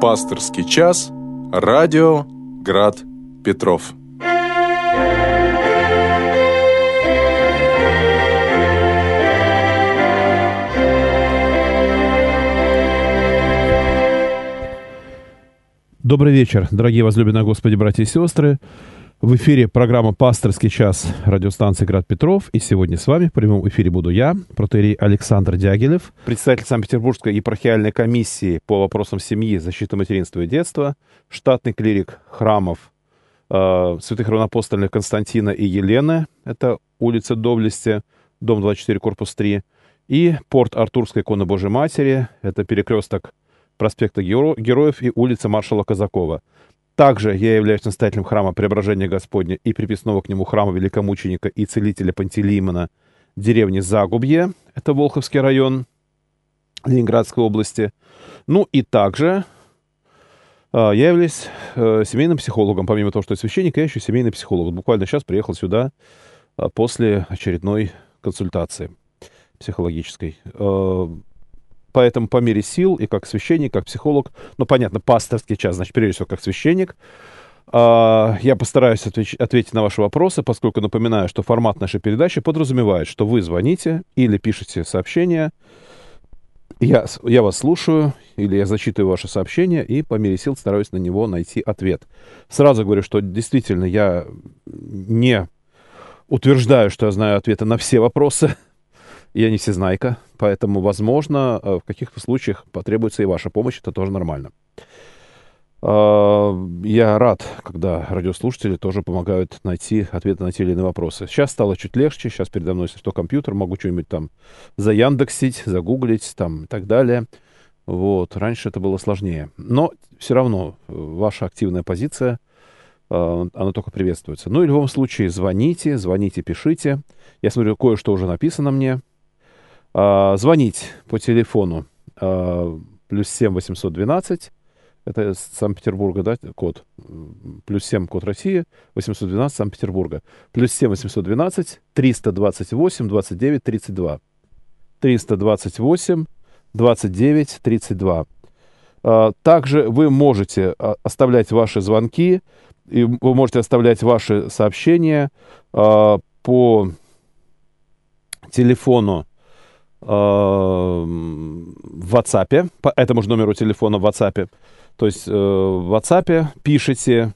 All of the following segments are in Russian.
Пасторский час. Радио Град Петров. Добрый вечер, дорогие возлюбленные Господи, братья и сестры. В эфире программа «Пасторский час» радиостанции «Град Петров». И сегодня с вами в прямом эфире буду я, протерей Александр Дягилев, председатель Санкт-Петербургской епархиальной комиссии по вопросам семьи, защиты материнства и детства, штатный клирик храмов э, святых равнопостольных Константина и Елены, это улица Доблести, дом 24, корпус 3, и порт Артурской иконы Божьей Матери, это перекресток проспекта Героев и улица маршала Казакова. Также я являюсь настоятелем храма Преображения Господня и приписного к нему храма Великомученика и Целителя Пантелеймона деревни Загубье, это Волховский район Ленинградской области. Ну и также э, я являюсь э, семейным психологом. Помимо того, что я священник, я еще семейный психолог. Буквально сейчас приехал сюда э, после очередной консультации психологической. Поэтому по мере сил и как священник, как психолог, ну, понятно, пасторский час, значит, прежде всего, как священник, а, я постараюсь ответь, ответить на ваши вопросы, поскольку напоминаю, что формат нашей передачи подразумевает, что вы звоните или пишете сообщение, я, я вас слушаю, или я зачитываю ваше сообщение, и по мере сил стараюсь на него найти ответ. Сразу говорю, что действительно я не утверждаю, что я знаю ответы на все вопросы, я не всезнайка, поэтому, возможно, э, в каких-то случаях потребуется и ваша помощь, это тоже нормально. А, я рад, когда радиослушатели тоже помогают найти ответы на те или иные вопросы. Сейчас стало чуть легче, сейчас передо мной, если что, компьютер, могу что-нибудь там заяндексить, загуглить там и так далее. Вот, раньше это было сложнее. Но все равно э, ваша активная позиция, э, она только приветствуется. Ну и в любом случае звоните, звоните, пишите. Я смотрю, кое-что уже написано мне. А, звонить по телефону а, плюс 7 812, это Санкт-Петербурга, да, код, плюс 7 код России, 812 Санкт-Петербурга, плюс 7 812 328 29 32. 328 29 32. Также вы можете а, оставлять ваши звонки, и вы можете оставлять ваши сообщения а, по телефону в WhatsApp, по этому же номеру телефона в WhatsApp. То есть э, в WhatsApp пишите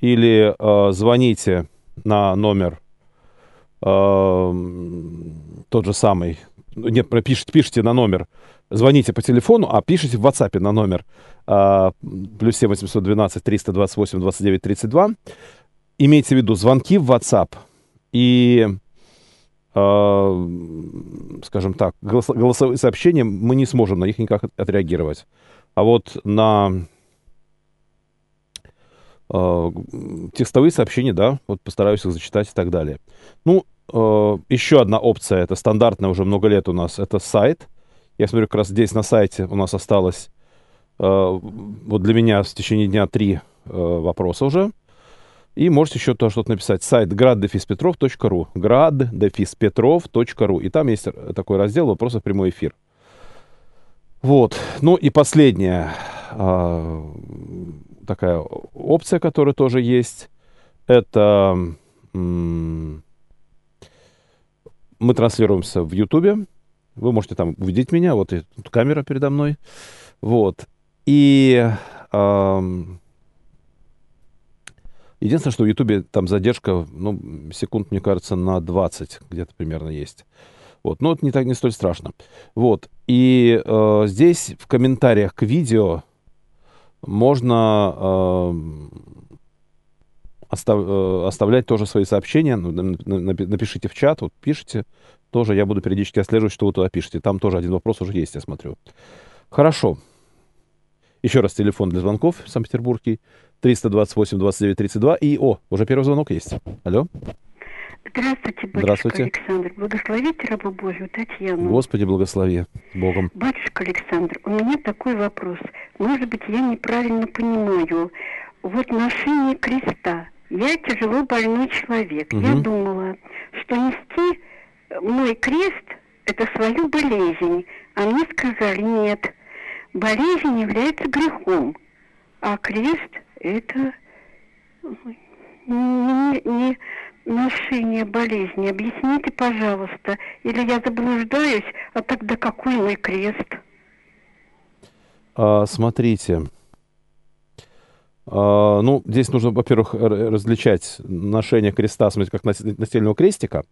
или э, звоните на номер э, тот же самый, нет, пишите, пишите на номер, звоните по телефону, а пишите в WhatsApp на номер э, плюс 7 812 328 29 32. Имейте в виду звонки в WhatsApp и Э, скажем так, голосовые сообщения, мы не сможем на них никак отреагировать. А вот на э, текстовые сообщения, да, вот постараюсь их зачитать и так далее. Ну, э, еще одна опция, это стандартная уже много лет у нас, это сайт. Я смотрю, как раз здесь на сайте у нас осталось, вот для меня в течение дня три вопроса уже. И можете еще то что-то написать. Сайт graddefispetrov.ru graddefispetrov.ru И там есть такой раздел «Вопросы в прямой эфир». Вот. Ну и последняя а, такая опция, которая тоже есть, это м- мы транслируемся в Ютубе. Вы можете там увидеть меня. Вот и камера передо мной. Вот. И... А, Единственное, что в Ютубе там задержка, ну, секунд, мне кажется, на 20 где-то примерно есть. Вот, но это не так не столь страшно. Вот, и э, здесь в комментариях к видео можно э, остав, э, оставлять тоже свои сообщения. Ну, напишите в чат, вот пишите, тоже я буду периодически отслеживать, что вы туда пишете. Там тоже один вопрос уже есть, я смотрю. Хорошо. Еще раз телефон для звонков в Санкт-Петербурге 328 29 32. И, о, уже первый звонок есть. Алло. Здравствуйте, батюшка Здравствуйте. Александр. Благословите рабу Божию Татьяну. Господи, благослови. Богом. Батюшка Александр, у меня такой вопрос. Может быть, я неправильно понимаю. Вот ношение креста. Я тяжело больной человек. Угу. Я думала, что нести мой крест – это свою болезнь. А мне сказали, нет, болезнь является грехом, а крест это не, не ношение болезни. Объясните, пожалуйста, или я заблуждаюсь, а тогда какой мой крест? А, смотрите, а, ну, здесь нужно, во-первых, различать ношение креста, смотрите, как настельного крестика.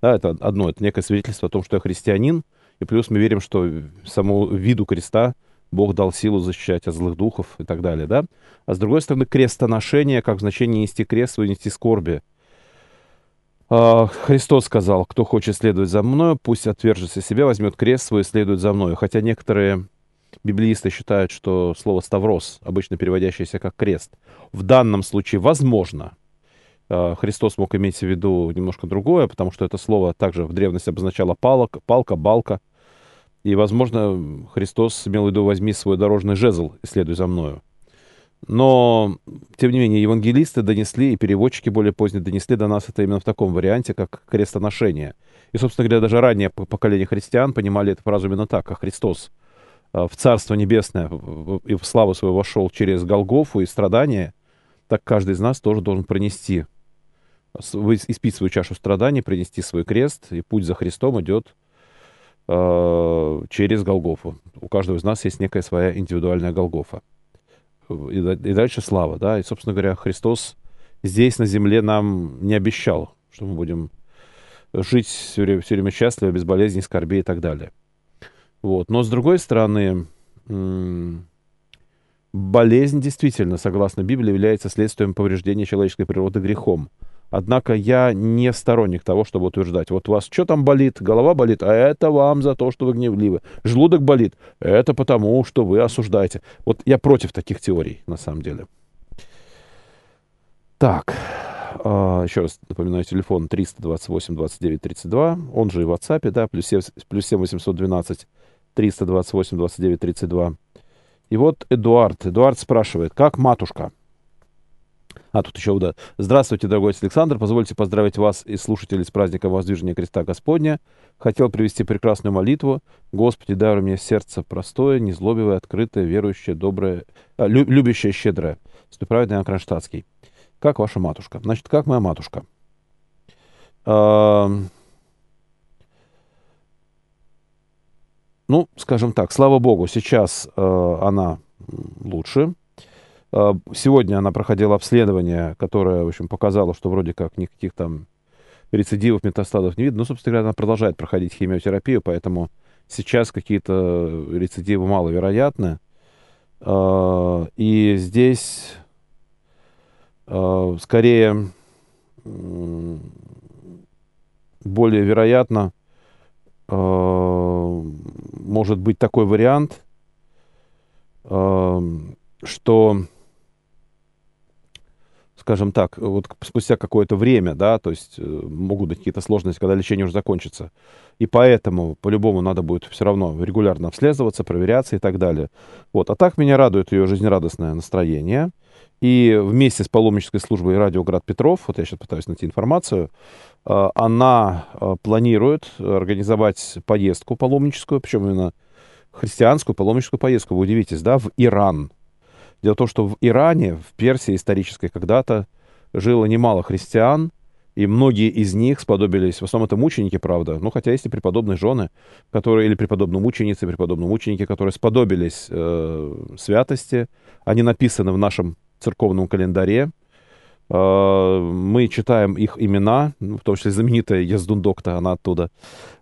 Да, это одно, это некое свидетельство о том, что я христианин, и плюс мы верим, что самому виду креста Бог дал силу защищать от злых духов и так далее, да? А с другой стороны, крестоношение, как в значении нести крест, нести скорби. А, Христос сказал, кто хочет следовать за мною, пусть отвержется себя, возьмет крест свой и следует за мною. Хотя некоторые библеисты считают, что слово «ставрос», обычно переводящееся как «крест», в данном случае возможно. А, Христос мог иметь в виду немножко другое, потому что это слово также в древности обозначало палок, палка, балка. И, возможно, Христос имел в виду «возьми свой дорожный жезл и следуй за мною». Но, тем не менее, евангелисты донесли, и переводчики более поздние донесли до нас это именно в таком варианте, как крестоношение. И, собственно говоря, даже раннее поколение христиан понимали эту фразу именно так, как Христос а, в Царство Небесное и в славу свою вошел через Голгофу и страдания, так каждый из нас тоже должен пронести, испить свою чашу страданий, принести свой крест, и путь за Христом идет э, через Голгофу. У каждого из нас есть некая своя индивидуальная Голгофа. И, и дальше слава, да, и, собственно говоря, Христос здесь, на земле, нам не обещал, что мы будем жить все время, все время счастливо, без болезней, скорби и так далее. Вот. Но с другой стороны, болезнь действительно, согласно Библии, является следствием повреждения человеческой природы грехом. Однако я не сторонник того, чтобы утверждать, вот у вас что там болит, голова болит, а это вам за то, что вы гневливы. Желудок болит, это потому, что вы осуждаете. Вот я против таких теорий, на самом деле. Так, а, еще раз напоминаю, телефон 328 29 32, он же и в WhatsApp, да, плюс 7, плюс 7 812 328 29 32. И вот Эдуард. Эдуард спрашивает, как матушка? А, тут еще, да. Здравствуйте, дорогой Александр. Позвольте поздравить вас и слушателей с праздником Воздвижения Креста Господня. Хотел привести прекрасную молитву. Господи, дай мне сердце простое, незлобивое, открытое, верующее, доброе, а, лю, любящее, щедрое. Ступраведный Иоанн Кронштадтский. Как ваша матушка? Значит, как моя матушка? Ну, скажем так, слава богу, сейчас э, она лучше. Э, сегодня она проходила обследование, которое, в общем, показало, что вроде как никаких там рецидивов, метастазов не видно. Но, собственно говоря, она продолжает проходить химиотерапию, поэтому сейчас какие-то рецидивы маловероятны. Э, и здесь э, скорее более вероятно может быть такой вариант, что скажем так, вот спустя какое-то время, да, то есть э, могут быть какие-то сложности, когда лечение уже закончится. И поэтому, по-любому, надо будет все равно регулярно обследоваться, проверяться и так далее. Вот. А так меня радует ее жизнерадостное настроение. И вместе с паломнической службой «Радио Град Петров», вот я сейчас пытаюсь найти информацию, э, она э, планирует организовать поездку паломническую, причем именно христианскую паломническую поездку, вы удивитесь, да, в Иран – Дело в том, что в Иране, в Персии исторической когда-то жило немало христиан, и многие из них сподобились, в основном это мученики, правда, ну хотя есть и преподобные жены, которые, или преподобные мученицы, преподобные мученики, которые сподобились э, святости. Они написаны в нашем церковном календаре. Э, мы читаем их имена, ну, в том числе знаменитая Ездундокта, она оттуда.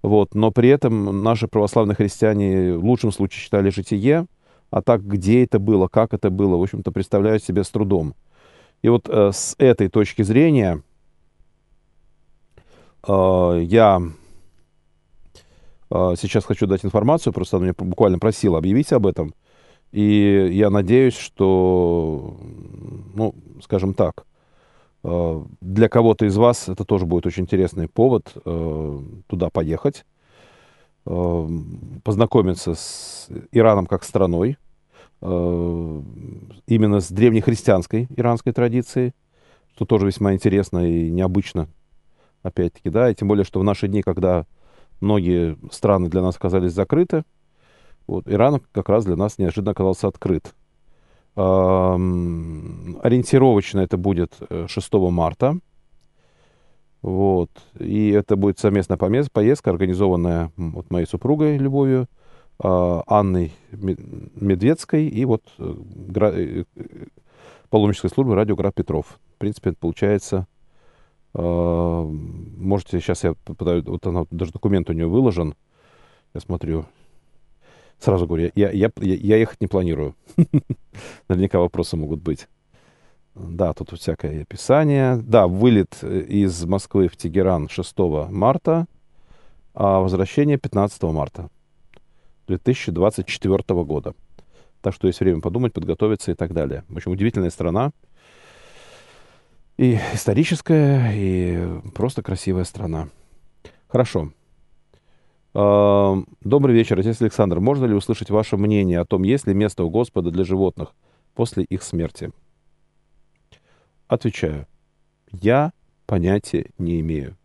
Вот. Но при этом наши православные христиане в лучшем случае читали житие, а так, где это было, как это было, в общем-то, представляют себе с трудом. И вот э, с этой точки зрения э, я э, сейчас хочу дать информацию, просто она меня буквально просила объявить об этом. И я надеюсь, что, ну, скажем так, э, для кого-то из вас это тоже будет очень интересный повод э, туда поехать познакомиться с Ираном как страной, э, именно с древнехристианской иранской традицией, что тоже весьма интересно и необычно, опять-таки, да, и тем более, что в наши дни, когда многие страны для нас оказались закрыты, Вот, Иран как раз для нас неожиданно оказался открыт. Ориентировочно это будет 6 э, марта. Вот. И это будет совместная поездка, организованная вот моей супругой Любовью, а, Анной Медведской и вот э, э, паломнической службы радио Град Петров. В принципе, это получается... А, можете, сейчас я попытаюсь... Вот она, даже документ у нее выложен. Я смотрю, Сразу говорю, я, я, я, я ехать не планирую. Наверняка вопросы могут быть. Да, тут всякое описание. Да, вылет э, из Москвы в Тегеран 6 марта, а возвращение 15 марта 2024 года. Так что есть время подумать, подготовиться и так далее. В общем, удивительная страна. И историческая, и просто красивая страна. Хорошо. Добрый вечер, отец Александр. Можно ли услышать ваше мнение о том, есть ли место у Господа для животных после их смерти? Отвечаю. Я понятия не имею.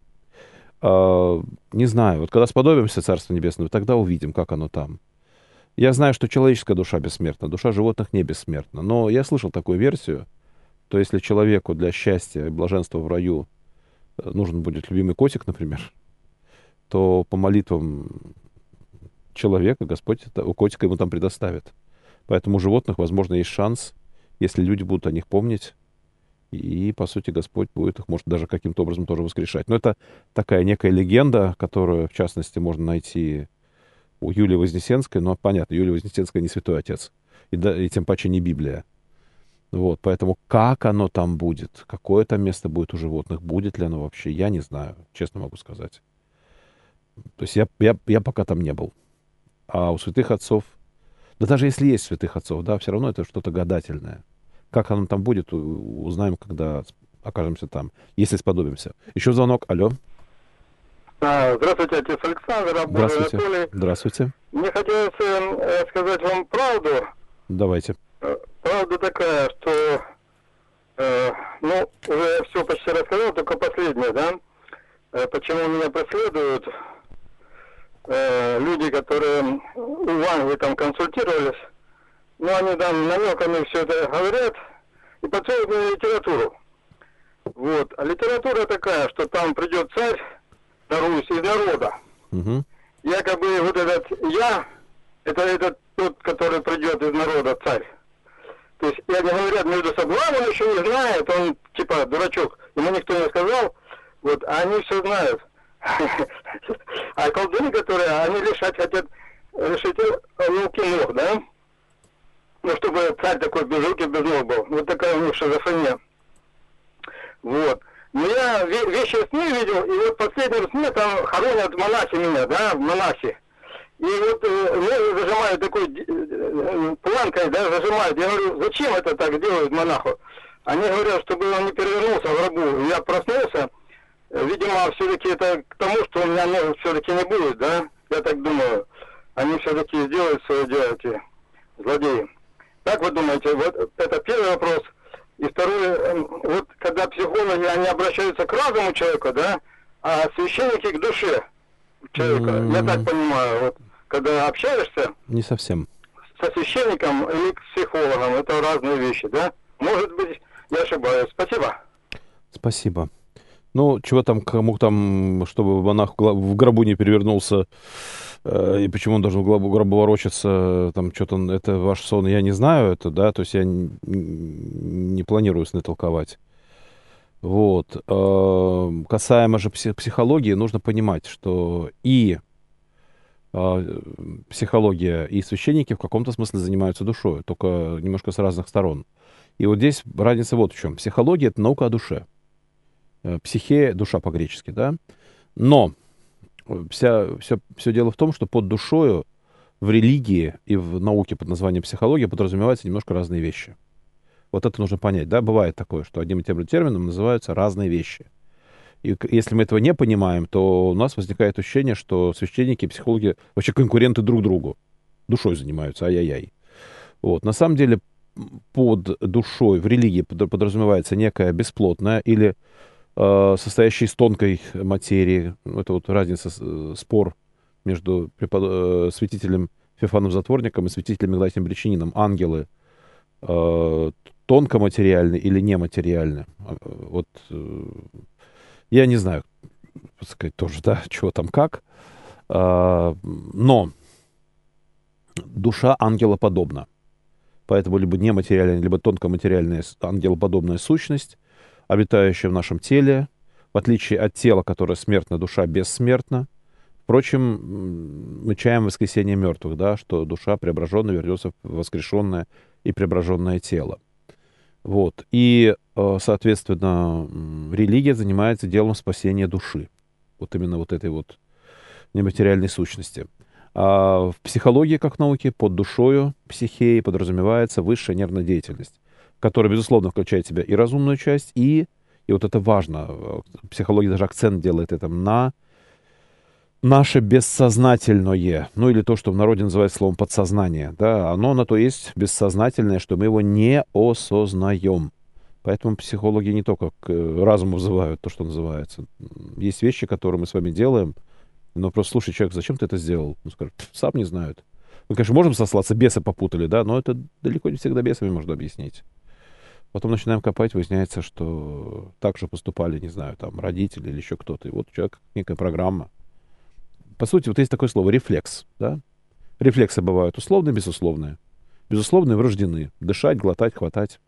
Не знаю. Вот когда сподобимся Царства Небесного, тогда увидим, как оно там. Я знаю, что человеческая душа бессмертна, душа животных не бессмертна. Но я слышал такую версию, то если человеку для счастья и блаженства в раю э, нужен будет любимый котик, например, то по молитвам человека Господь это, у котика ему там предоставит. Поэтому у животных, возможно, есть шанс, если люди будут о них помнить, и, по сути, Господь будет их, может, даже каким-то образом тоже воскрешать. Но это такая некая легенда, которую, в частности, можно найти у Юлии Вознесенской. Но понятно, Юлия Вознесенская не святой отец, и, да, и тем паче не Библия. Вот, поэтому как оно там будет, какое там место будет у животных, будет ли оно вообще, я не знаю, честно могу сказать. То есть я, я, я пока там не был. А у святых отцов, да даже если есть святых отцов, да, все равно это что-то гадательное. Как оно там будет, узнаем, когда окажемся там, если сподобимся. Еще звонок. Алло. А, здравствуйте, отец Александр, Здравствуйте. Анатолий. Здравствуйте. Мне хотелось э, сказать вам правду. Давайте. Э, правда такая, что, э, ну, уже все почти рассказал, только последнее, да? Э, почему меня преследуют? э, люди, которые у Ванги там консультировались, ну, они там намеками все это говорят и подсовывают мне литературу. Вот. А литература такая, что там придет царь на Русь из народа. Угу. Якобы вот этот я, это этот тот, который придет из народа, царь. То есть, и они говорят между собой, а он еще не знает, он типа дурачок, ему никто не сказал, вот, а они все знают. А колдуны, которые, они лишать хотят, решить руки ног, да? Ну, чтобы царь такой без руки, без ног был. Вот такая у них шизофрения. Вот. Но я вещи сны видел, и вот последнем сне там хоронят монахи меня, да, монахи. И вот э, ноги зажимают такой э, планкой, да, зажимают. Я говорю, зачем это так делают монаху? Они говорят, чтобы он не перевернулся в гробу. Я проснулся, видимо, все-таки это к тому, что у меня ног все-таки не будет, да? Я так думаю. Они все-таки сделают свое дело, эти злодеи. Как вы думаете, вот это первый вопрос. И второй, эм, вот когда психологи, они обращаются к разуму человека, да, а священники к душе человека. Mm-hmm. Я так понимаю, вот когда общаешься... Не совсем. Со священником или к психологом, это разные вещи, да? Может быть, я ошибаюсь. Спасибо. Спасибо. Ну, чего там, кому там, чтобы монах в гробу не перевернулся, э, и почему он должен в гробу, гробу ворочаться, там что-то, это ваш сон, я не знаю это, да, то есть я не, не планирую сны толковать. Вот. Э, касаемо же психологии, нужно понимать, что и э, психология, и священники в каком-то смысле занимаются душой, только немножко с разных сторон. И вот здесь разница вот в чем. Психология — это наука о душе. Э, психея, душа по-гречески, да. Но вся, все, все дело в том, что под душою в религии и в науке под названием психология подразумеваются немножко разные вещи. Вот это нужно понять, да, бывает такое, что одним и тем же термином называются разные вещи. И если мы этого не понимаем, то у нас возникает ощущение, что священники и психологи вообще конкуренты друг другу. Душой занимаются, ай-яй-яй. Вот. На самом деле под душой в религии подразумевается некая бесплотная или Э, состоящий из тонкой материи. Это вот разница, э, спор между препод... Э, святителем Феофаном Затворником и святителем Игнатием Бречининым. Ангелы э, тонкоматериальны или нематериальны. Вот э, я не знаю, сказать тоже, да, чего там как. Э, но душа ангела подобна. Поэтому либо нематериальная, либо тонкоматериальная ангелоподобная сущность, обитающая в нашем теле, в отличие от тела, которое смертно, душа бессмертна. Впрочем, мы чаем воскресение мертвых, да, что душа преображенная вернется в воскрешенное и преображенное тело. Вот. И, э, соответственно, религия занимается делом спасения души. Вот именно вот этой вот нематериальной сущности. А в психологии, как науке, под душою психеи подразумевается высшая нервная деятельность, которая, безусловно, включает в себя и разумную часть, и, и вот это важно, психология даже акцент делает это на наше бессознательное, ну или то, что в народе называют словом подсознание, да, оно на то есть бессознательное, что мы его не осознаем. Поэтому психологи не только к разуму вызывают то, что называется. Есть вещи, которые мы с вами делаем, но просто слушай, человек, зачем ты это сделал? Он скажет, сам не знают. Мы, конечно, можем сослаться, бесы попутали, да, но это далеко не всегда бесами можно объяснить. Потом начинаем копать, выясняется, что так же поступали, не знаю, там, родители или еще кто-то. И вот у человека некая программа. По сути, вот есть такое слово рефлекс, да? Рефлексы бывают условные, безусловные. Безусловные врождены. Дышать, глотать, хватать.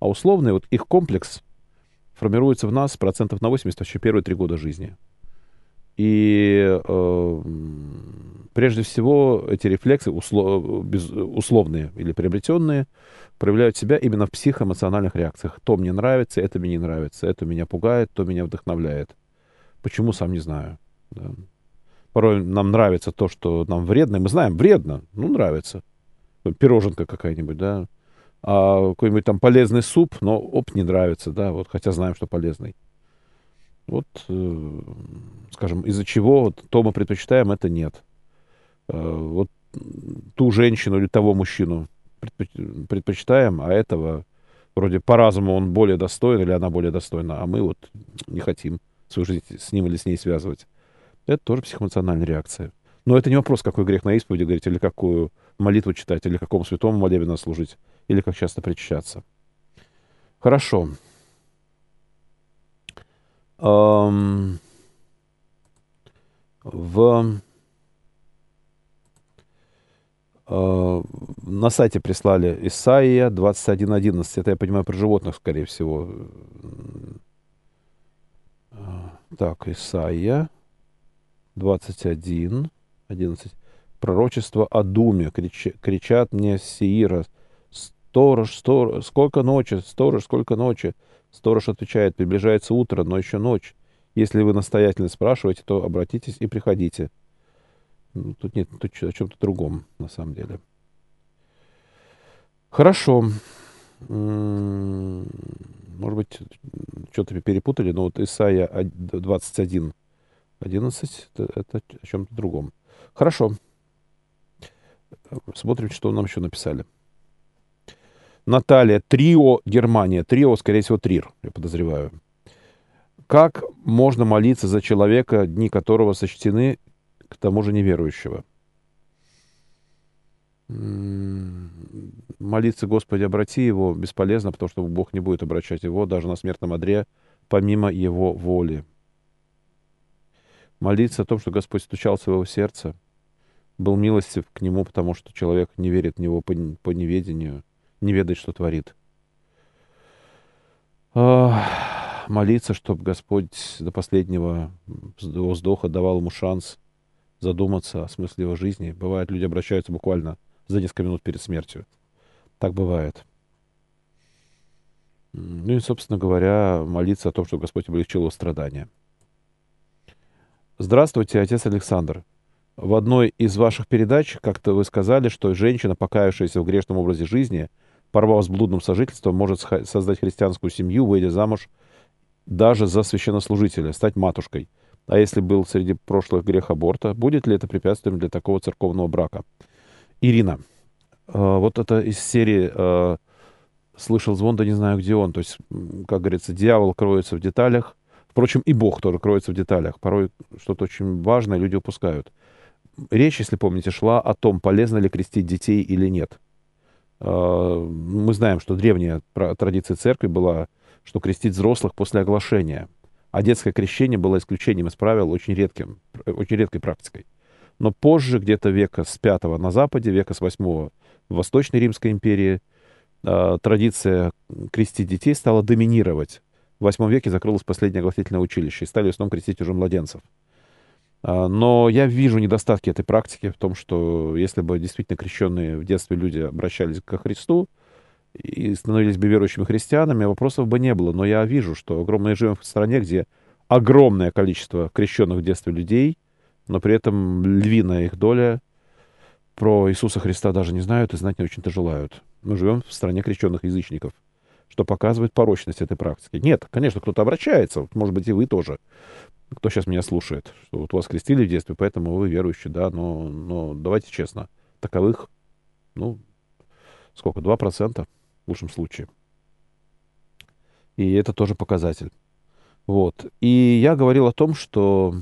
А условные, вот их комплекс формируется в нас процентов на 80 вообще первые три года жизни. И э, прежде всего эти рефлексы услов, без, условные или приобретенные проявляют себя именно в психоэмоциональных реакциях. То мне нравится, это мне не нравится, это меня пугает, то меня вдохновляет. Почему, сам не знаю. Да. Порой нам нравится то, что нам вредно, мы знаем, вредно, ну, нравится. Пироженка какая-нибудь, да. А какой-нибудь там полезный суп, но, оп, не нравится, да, вот, хотя знаем, что полезный. Вот, э, скажем, из-за чего то мы предпочитаем, это нет. Э, вот ту женщину или того мужчину предпочитаем, а этого вроде по разуму он более достоин или она более достойна, а мы вот не хотим свою жизнь с ним или с ней связывать. Это тоже психоэмоциональная реакция. Но это не вопрос, какой грех на исповеди говорить, или какую молитву читать, или какому святому молебну служить, или как часто причащаться. Хорошо в, э, на сайте прислали Исаия 21.11. Это, я понимаю, про животных, скорее всего. Так, Исаия 21, 11. Пророчество о Думе. Крич, кричат мне Сеира. Сторож, сторож, сколько ночи, сторож, сколько ночи. Сторож отвечает, приближается утро, но еще ночь. Если вы настоятельно спрашиваете, то обратитесь и приходите. Ну, тут нет, тут о чем-то другом, на самом деле. Хорошо. М-м, может быть, что-то перепутали, но вот Исайя 21, 11, это, это о чем-то другом. Хорошо. Смотрим, что нам еще написали. Наталья, Трио, Германия. Трио, скорее всего, Трир, я подозреваю. Как можно молиться за человека, дни которого сочтены, к тому же неверующего? Молиться, Господи, обрати его бесполезно, потому что Бог не будет обращать его даже на смертном одре, помимо его воли. Молиться о том, что Господь стучал в своего сердца, был милостив к нему, потому что человек не верит в него по, по неведению – не ведает, что творит. молиться, чтобы Господь до последнего вздоха давал ему шанс задуматься о смысле его жизни. Бывает, люди обращаются буквально за несколько минут перед смертью. Так бывает. Ну и, собственно говоря, молиться о том, чтобы Господь облегчил его страдания. Здравствуйте, отец Александр. В одной из ваших передач как-то вы сказали, что женщина, покаявшаяся в грешном образе жизни – порвав с блудным сожительством, может создать христианскую семью, выйдя замуж даже за священнослужителя, стать матушкой. А если был среди прошлых грех аборта, будет ли это препятствием для такого церковного брака? Ирина, э, вот это из серии э, «Слышал звон, да не знаю, где он». То есть, как говорится, дьявол кроется в деталях. Впрочем, и Бог тоже кроется в деталях. Порой что-то очень важное люди упускают. речь, если помните, шла о том, полезно ли крестить детей или нет. Э, мы знаем, что древняя традиция церкви была, что крестить взрослых после оглашения. А детское крещение было исключением из правил очень, редким, очень редкой практикой. Но позже, где-то века с пятого на Западе, века с восьмого в Восточной Римской империи, э, традиция крестить детей стала доминировать. В восьмом веке закрылось последнее огласительное училище, и стали в основном крестить уже младенцев. А, но я вижу недостатки этой практики в том, что если бы действительно крещенные в детстве люди обращались ко Христу и становились бы верующими христианами, вопросов бы не было. Но я вижу, что огромное живем в стране, где огромное количество крещенных в детстве людей, но при этом львиная их доля про Иисуса Христа даже не знают и знать не очень-то желают. Мы живем в стране крещенных язычников, что показывает порочность этой практики. Нет, конечно, кто-то обращается, может быть, и вы тоже кто сейчас меня слушает, что вот вас крестили в детстве, поэтому вы верующие, да, но, но давайте честно, таковых, ну, сколько, 2% в лучшем случае. И это тоже показатель. Вот. И я говорил о том, что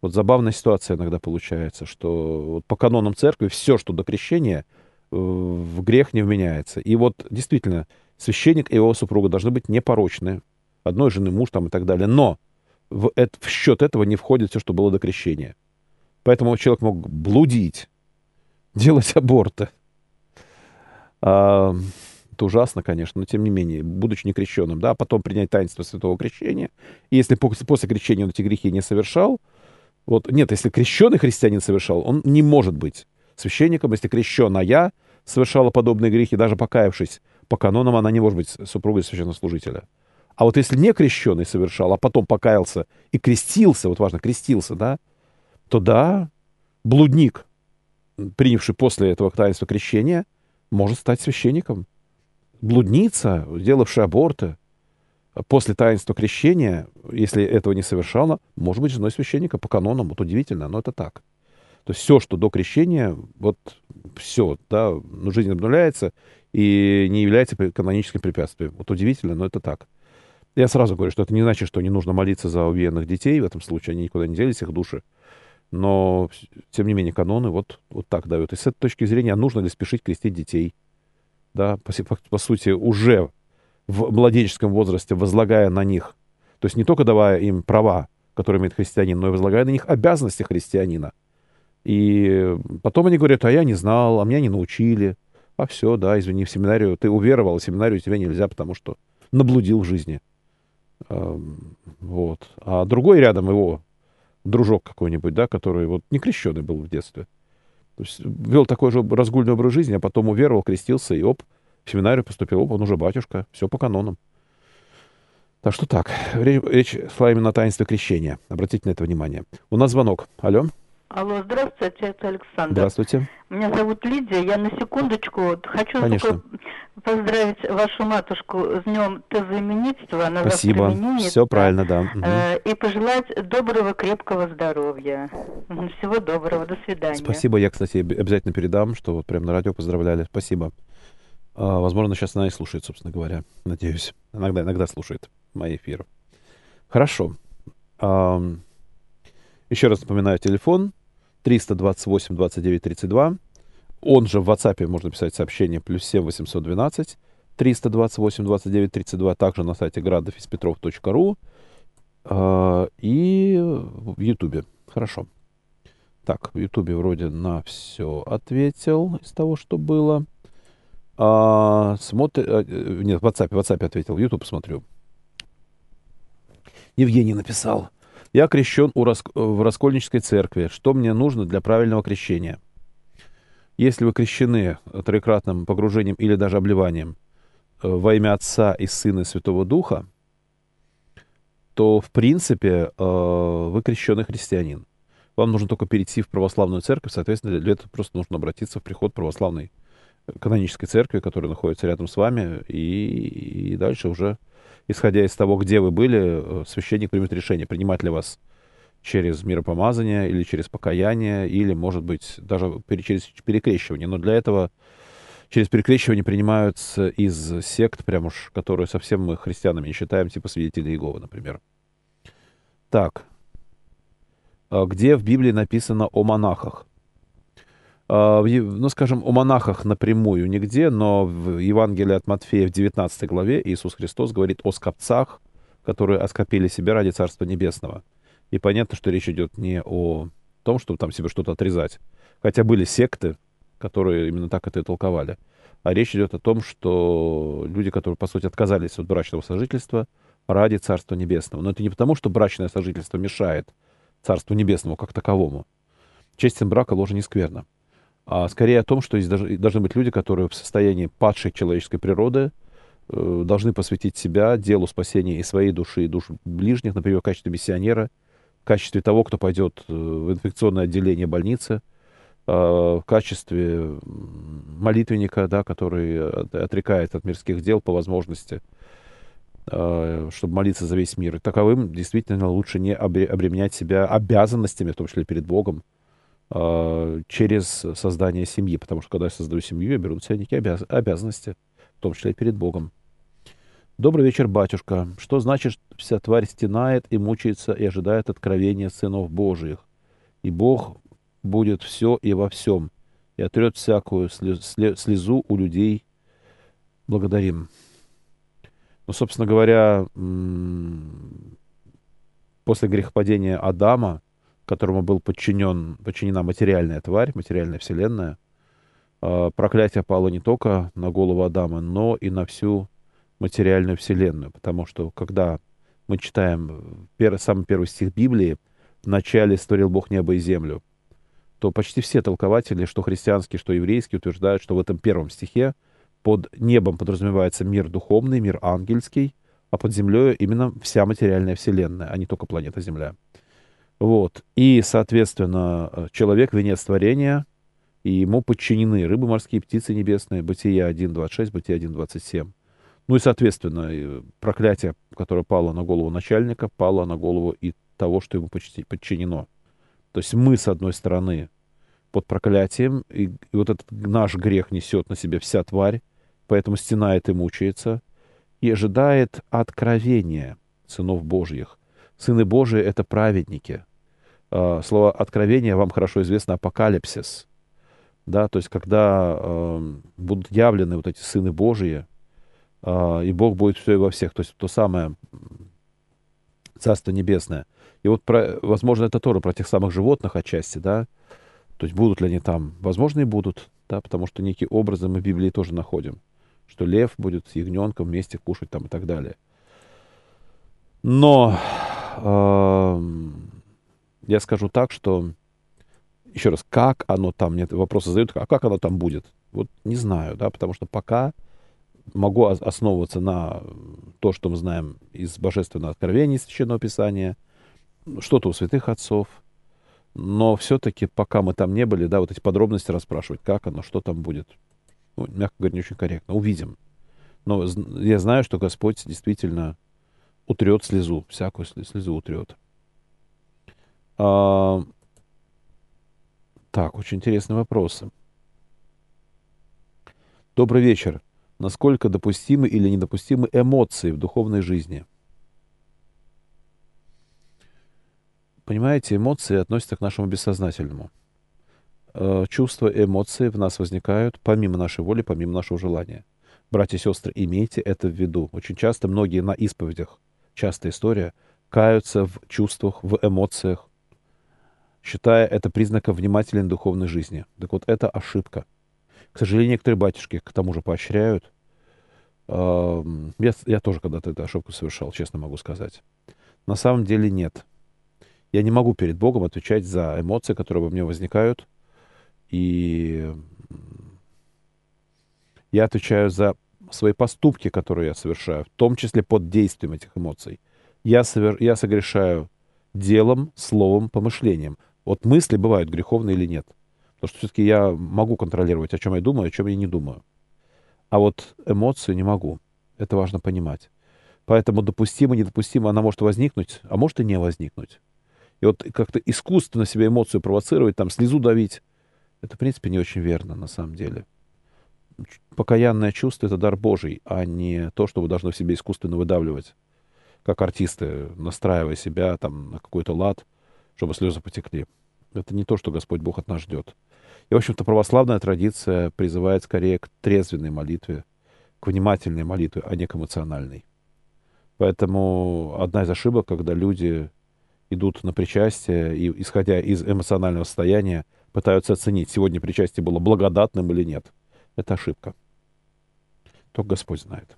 вот забавная ситуация иногда получается, что вот по канонам церкви все, что до крещения, э, в грех не вменяется. И вот действительно, священник и его супруга должны быть непорочны. Одной жены муж там и так далее. Но в, это, в счет этого не входит все, что было до крещения. Поэтому человек мог блудить, делать аборты. А, это ужасно, конечно, но тем не менее, будучи некрещенным, да, потом принять таинство святого крещения. И если после, после крещения он эти грехи не совершал, вот, нет, если крещенный христианин совершал, он не может быть священником, если крещенная совершала подобные грехи, даже покаявшись по канонам, она не может быть супругой священнослужителя. А вот если не крещенный совершал, а потом покаялся и крестился, вот важно, крестился, да, то да, блудник, принявший после этого таинства крещения, может стать священником. Блудница, делавшая аборты, после таинства крещения, если этого не совершала, может быть женой священника по канонам. Вот удивительно, но это так. То есть все, что до крещения, вот все, да, ну, жизнь обнуляется и не является каноническим препятствием. Вот удивительно, но это так. Я сразу говорю, что это не значит, что не нужно молиться за убиенных детей. В этом случае они никуда не делись, их души. Но, тем не менее, каноны вот, вот так дают. И с этой точки зрения, нужно ли спешить крестить детей? Да, по, по, по сути, уже в младенческом возрасте возлагая на них, то есть не только давая им права, которые имеет христианин, но и возлагая на них обязанности христианина. И потом они говорят, а я не знал, а меня не научили. А все, да, извини, в семинарию ты уверовал, в семинарию тебя нельзя, потому что наблудил в жизни. Вот. А другой рядом его, дружок какой-нибудь, да, который вот не крещенный был в детстве. То есть вел такой же разгульный образ жизни, а потом уверовал, крестился, и оп, в семинарию поступил, оп, он уже батюшка, все по канонам. Так что так, речь, речь шла именно о таинстве крещения. Обратите на это внимание. У нас звонок. Алло. Алло, здравствуйте, это Александр. Здравствуйте. Меня зовут Лидия. Я на секундочку хочу Конечно. поздравить вашу матушку с днем тезоименитства. Она Спасибо. Все правильно, да. Э, и пожелать доброго, крепкого здоровья. Всего доброго. До свидания. Спасибо. Я, кстати, обязательно передам, что вот прямо на радио поздравляли. Спасибо. А, возможно, сейчас она и слушает, собственно говоря. Надеюсь. Иногда, иногда слушает мои эфиры. Хорошо. Еще раз напоминаю, телефон 328 29 32. Он же в WhatsApp можно писать сообщение плюс 7 812 328 29 32. Также на сайте градофиспетров.ру э, и в Ютубе. Хорошо. Так, в Ютубе вроде на все ответил из того, что было. А, смотри, а, нет, в WhatsApp, в WhatsApp ответил. YouTube смотрю. Евгений написал. Я крещен у рас... в Раскольнической церкви. Что мне нужно для правильного крещения? Если вы крещены трикратным погружением или даже обливанием э, во имя Отца и Сына и Святого Духа, то, в принципе, э, вы крещенный христианин. Вам нужно только перейти в православную церковь, соответственно, для этого просто нужно обратиться в приход православной э, канонической церкви, которая находится рядом с вами, и, и дальше уже исходя из того, где вы были, э, священник примет решение, принимать ли вас через миропомазание или через покаяние, или, может быть, даже через перекрещивание. Но для этого через перекрещивание принимаются из сект, прям уж, которые совсем мы христианами не считаем, типа свидетелей Иеговы, например. Так. а, где в Библии написано о монахах. А, ну, скажем, о монахах напрямую нигде, но в Евангелии от Матфея в 19 главе Иисус Христос говорит о скопцах, которые оскопили себя ради Царства Небесного. И понятно, что речь идет не о том, чтобы там себе что-то отрезать. Хотя были секты, которые именно так это и толковали. А речь идет о том, что люди, которые, по сути, отказались от брачного сожительства ради Царства Небесного. Но это не потому, что брачное сожительство мешает Царству Небесному как таковому. Честен брака ложа не скверно. А скорее о том, что есть должны быть люди, которые в состоянии падшей человеческой природы э, должны посвятить себя делу спасения и своей души, и душ ближних, например, в качестве миссионера, в качестве того, кто пойдет э, в инфекционное отделение больницы – Э, в качестве молитвенника, да, который отрекает от мирских дел по возможности, э, чтобы молиться за весь мир. Таковым действительно лучше не обременять себя обязанностями, в том числе перед Богом, через создание семьи. Потому что когда я создаю семью, я беру на себя некие обяз обязанности, в том числе и перед Богом. Добрый вечер, батюшка. Что значит, вся тварь стенает и мучается и ожидает откровения сынов Божиих? И Бог будет все и во всем, и отрет всякую слезу у людей. Благодарим. Ну, собственно говоря, после грехопадения Адама, которому был подчинен, подчинена материальная тварь, материальная вселенная, а, проклятие пало не только на голову Адама, но и на всю материальную вселенную. Потому что, когда мы читаем первый, самый первый стих Библии, в начале створил Бог небо и землю, то почти все толкователи, что христианские, что еврейские, утверждают, что в этом первом стихе под небом подразумевается мир духовный, мир ангельский, а под землей именно вся материальная вселенная, а не только планета Земля. Вот. И, соответственно, человек — венец творения, и ему подчинены рыбы морские, птицы небесные, Бытие 1.26, Бытие 1.27. Ну и, соответственно, проклятие, которое пало на голову начальника, пало на голову и того, что ему подчинено. То есть мы, с одной стороны, под проклятием, и, и вот этот наш грех несет на себе вся тварь, поэтому стенает и мучается, и ожидает откровения сынов Божьих. Сыны Божии — это праведники. А, слово «откровение» вам хорошо известно «апокалипсис». Да, то есть когда э, будут явлены вот эти сыны Божьи, э, и Бог будет все и во всех. То есть то самое Царство Небесное. И вот, про, возможно, это тоже про тех самых животных отчасти, да, то есть будут ли они там? Возможно, и будут, да, потому что некие образы мы в Библии тоже находим, что лев будет с ягненком вместе кушать там и так далее. Но я скажу так, что еще раз, как оно там, мне вопросы задают, а как оно там будет? Вот не знаю, да, потому что пока могу основываться на то, что мы знаем из Божественного Откровения, Священного Писания, что-то у святых отцов, но все-таки, пока мы там не были, да, вот эти подробности расспрашивать, как оно, что там будет, ну, мягко говоря, не очень корректно. Увидим. Но я знаю, что Господь действительно утрет слезу, всякую слезу утрет. А, так, очень интересные вопросы. Добрый вечер. Насколько допустимы или недопустимы эмоции в духовной жизни? Понимаете, эмоции относятся к нашему бессознательному. Э, чувства и эмоции в нас возникают помимо нашей воли, помимо нашего желания. Братья и сестры, имейте это в виду. Очень часто многие на исповедях, частая история, каются в чувствах, в эмоциях, считая это признаком внимательной духовной жизни. Так вот, это ошибка. К сожалению, некоторые батюшки к тому же поощряют. Я, я тоже когда-то эту ошибку совершал, честно могу сказать. На самом деле нет. Я не могу перед Богом отвечать за эмоции, которые во мне возникают. И я отвечаю за свои поступки, которые я совершаю, в том числе под действием этих эмоций. Я, совер... я согрешаю делом, словом, помышлением. Вот мысли бывают греховные или нет. Потому что все-таки я могу контролировать, о чем я думаю, о чем я не думаю. А вот эмоцию не могу. Это важно понимать. Поэтому допустимо, недопустимо, она может возникнуть, а может и не возникнуть. И вот как-то искусственно себе эмоцию провоцировать, там слезу давить, это, в принципе, не очень верно на самом деле. Покаянное чувство — это дар Божий, а не то, что вы должны в себе искусственно выдавливать, как артисты, настраивая себя там на какой-то лад, чтобы слезы потекли. Это не то, что Господь Бог от нас ждет. И, в общем-то, православная традиция призывает скорее к трезвенной молитве, к внимательной молитве, а не к эмоциональной. Поэтому одна из ошибок, когда люди идут на причастие и, исходя из эмоционального состояния, пытаются оценить, сегодня причастие было благодатным или нет. Это ошибка. Только Господь знает.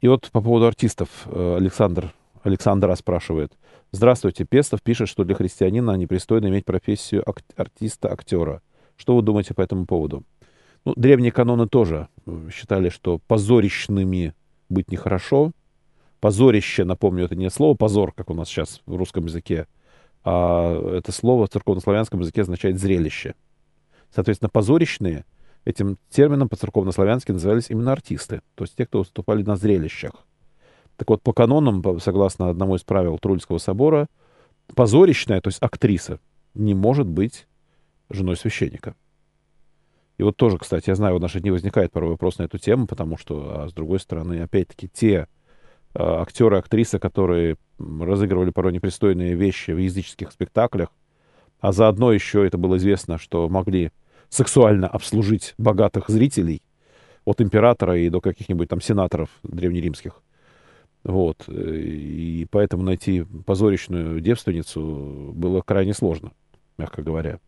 И вот по поводу артистов э, Александр, Александра спрашивает. Здравствуйте, Пестов пишет, что для христианина непристойно иметь профессию ак- артиста-актера. Что вы думаете по этому поводу? Ну, древние каноны тоже э, считали, что позорищными быть нехорошо. Позорище, напомню, это не слово позор, как у нас сейчас в русском языке, а это слово в церковнославянском языке означает зрелище. Соответственно, позорищные этим термином по-церковнославянски назывались именно артисты, то есть те, кто выступали на зрелищах. Так вот, по канонам, согласно одному из правил Трульского собора, позорищная, то есть актриса, не может быть женой священника. И вот тоже, кстати, я знаю, в наши дни возникает порой вопрос на эту тему, потому что, а с другой стороны, опять-таки, те а, актеры, актрисы, которые разыгрывали порой непристойные вещи в языческих спектаклях, а заодно еще это было известно, что могли сексуально обслужить богатых зрителей, от императора и до каких-нибудь там сенаторов древнеримских. Вот. И поэтому найти позорищную девственницу было крайне сложно, мягко говоря.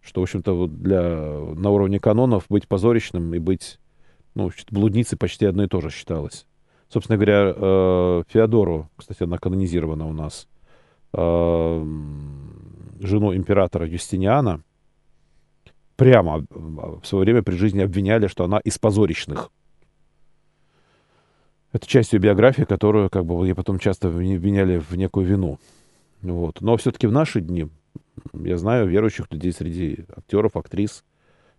Что, в общем-то, для, на уровне канонов быть позорищным и быть ну, блудницей почти одно и то же считалось. Собственно говоря, э, Феодору, кстати, она канонизирована у нас, э, жену императора Юстиниана, прямо в свое время при жизни обвиняли, что она из позорищных. Это часть ее биографии, которую как бы ей потом часто обвиняли в некую вину. Вот. Но все-таки в наши дни, я знаю верующих людей среди актеров, актрис,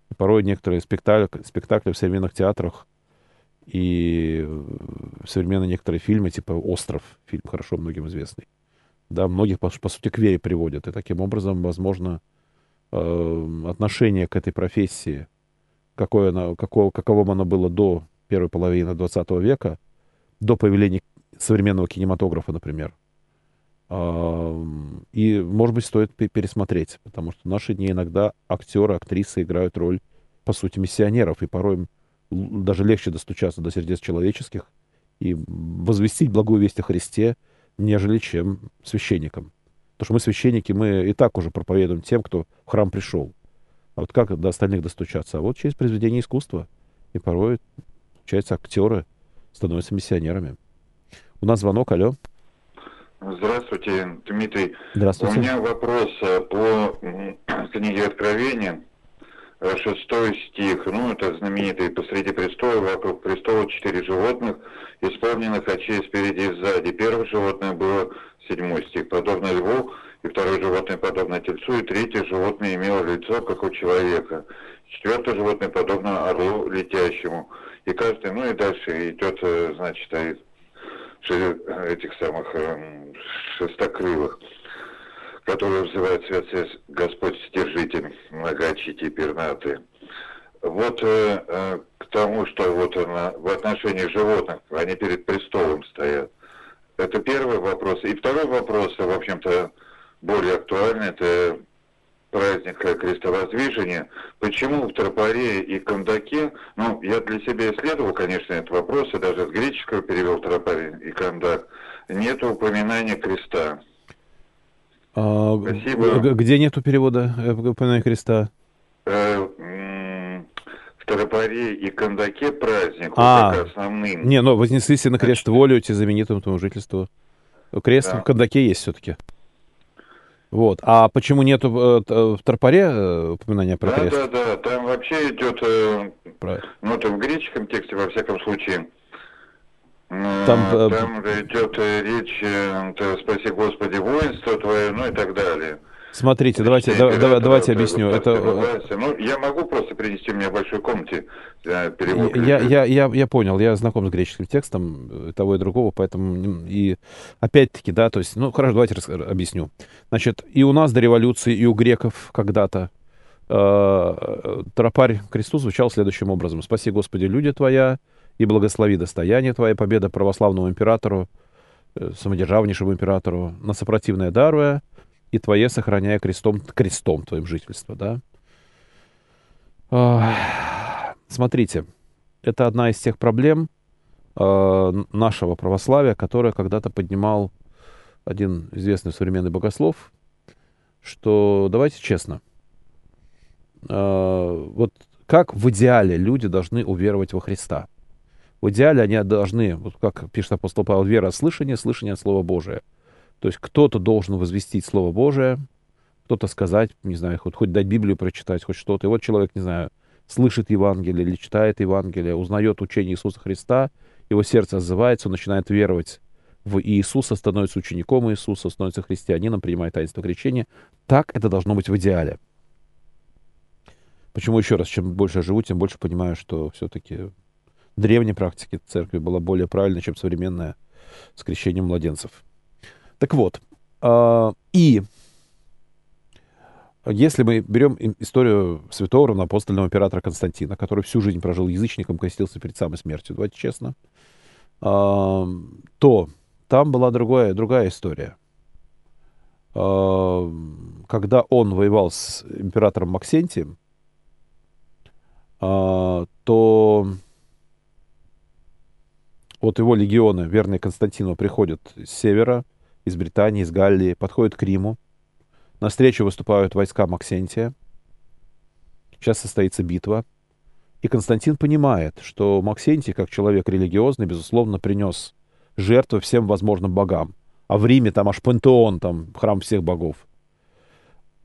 и порой некоторые спектакли, спектакли в современных театрах и современные некоторые фильмы, типа «Остров», фильм хорошо многим известный, да, многих, по, по сути, к вере приводят. И таким образом, возможно, отношение к этой профессии, какое оно, какого, каковым оно было до первой половины 20 века, до появления современного кинематографа, например. Э, и, может быть, стоит пересмотреть, потому что в наши дни иногда актеры, актрисы играют роль, по сути, миссионеров, и порой им даже легче достучаться до сердец человеческих и возвестить благую весть о Христе, нежели чем священникам. Потому что мы священники, мы и так уже проповедуем тем, кто в храм пришел. А вот как до остальных достучаться? А вот через произведение искусства. И порой, получается, актеры становятся миссионерами. У нас звонок, алло. Здравствуйте, Дмитрий. Здравствуйте. У меня вопрос э, по книге Откровения шестой стих, ну, это знаменитый «Посреди престола, вокруг престола четыре животных, исполненных очей спереди и сзади». Первое животное было седьмой стих, подобно льву, и второе животное подобно тельцу, и третье животное имело лицо, как у человека. Четвертое животное подобно орлу летящему. И каждый, ну и дальше идет, э, значит, этих самых эм, шестокрылых которую взывает святый Господь Стержитель, многочитие пернатые. Вот э, э, к тому, что вот она, в отношении животных, они перед престолом стоят. Это первый вопрос. И второй вопрос, в общем-то, более актуальный, это праздник крестовоздвижения. Почему в Тропаре и Кандаке, ну, я для себя исследовал, конечно, этот вопрос, и даже с греческого перевел Тропаре и Кандак, нет упоминания креста. А, Спасибо. Где нету перевода э, упоминания креста? Э, Тропаре и Кандаке праздник, а, как основным. Не, но ну, вознеслись на крест волю эти знаменитому тому жительству. Крест да. в Кандаке есть все-таки. Вот. А почему нету э, в Тропаре упоминания про да, крест? Да, да, да. Там вообще идет, про... ну, это в греческом тексте, во всяком случае, там, э, там идет э, речь, э, спаси Господи, воинство твое, ну и так далее. Смотрите, давайте, да, давай, давайте объясню. Это... Ну, я могу просто принести мне в большой комнате перевод. Я, я, я, я понял, я знаком с греческим текстом того и другого, поэтому и опять-таки, да, то есть, ну, хорошо, давайте объясню. Значит, и у нас до революции, и у греков когда-то э, тропарь кресту звучал следующим образом. «Спаси, Господи, люди Твоя, и благослови достояние Твоя победа православному императору, э, самодержавнейшему императору, на сопротивное даруя, и твое сохраняя крестом, крестом твоим жительство, да. А, смотрите, это одна из тех проблем а, нашего православия, которое когда-то поднимал один известный современный богослов, что, давайте честно, а, вот как в идеале люди должны уверовать во Христа? В идеале они должны, вот как пишет апостол Павел, вера от слышания, слышание от Слова Божия. То есть кто-то должен возвестить Слово Божие, кто-то сказать, не знаю, хоть, хоть дать Библию прочитать, хоть что-то. И вот человек, не знаю, слышит Евангелие или читает Евангелие, узнает учение Иисуса Христа, его сердце отзывается, он начинает веровать в Иисуса, становится учеником Иисуса, становится христианином, принимает таинство крещения. Так это должно быть в идеале. Почему еще раз, чем больше я живу, тем больше понимаю, что все-таки древняя практика церкви была более правильной, чем современная с крещением младенцев. Так вот, э, и если мы берем историю святого равноапостольного императора Константина, который всю жизнь прожил язычником, крестился перед самой смертью, давайте честно, э, то там была другая, другая история. Э, когда он воевал с императором Максентием, то вот его легионы, верные Константину, приходят с севера, из Британии, из Галлии, подходят к Риму. На встречу выступают войска Максентия. Сейчас состоится битва. И Константин понимает, что Максентий, как человек религиозный, безусловно, принес жертвы всем возможным богам. А в Риме там аж пантеон, там храм всех богов.